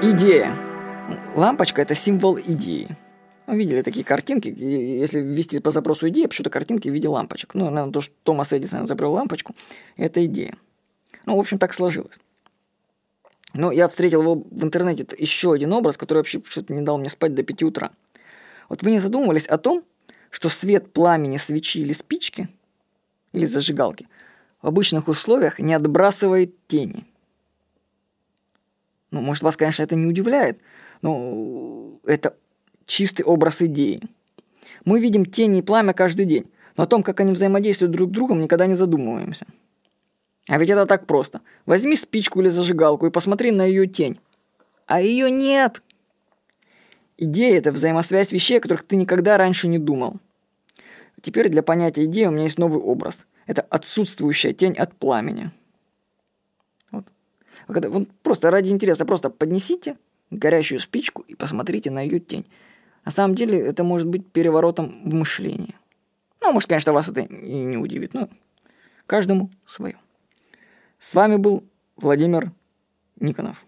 Идея. Лампочка – это символ идеи. Ну, видели такие картинки, если ввести по запросу идея, почему-то картинки в виде лампочек. Ну, наверное, то, что Томас Эдисон изобрел лампочку, это идея. Ну, в общем, так сложилось. Но я встретил его в интернете еще один образ, который вообще что-то не дал мне спать до 5 утра. Вот вы не задумывались о том, что свет пламени свечи или спички, или зажигалки, в обычных условиях не отбрасывает тени. Ну, может, вас, конечно, это не удивляет, но это чистый образ идеи. Мы видим тени и пламя каждый день, но о том, как они взаимодействуют друг с другом, никогда не задумываемся. А ведь это так просто. Возьми спичку или зажигалку и посмотри на ее тень. А ее нет. Идея – это взаимосвязь вещей, о которых ты никогда раньше не думал. Теперь для понятия идеи у меня есть новый образ. Это отсутствующая тень от пламени. Вот. Когда, вот просто ради интереса, просто поднесите горящую спичку и посмотрите на ее тень. На самом деле это может быть переворотом в мышлении. Ну, может, конечно, вас это и не удивит, но каждому свое. С вами был Владимир Никонов.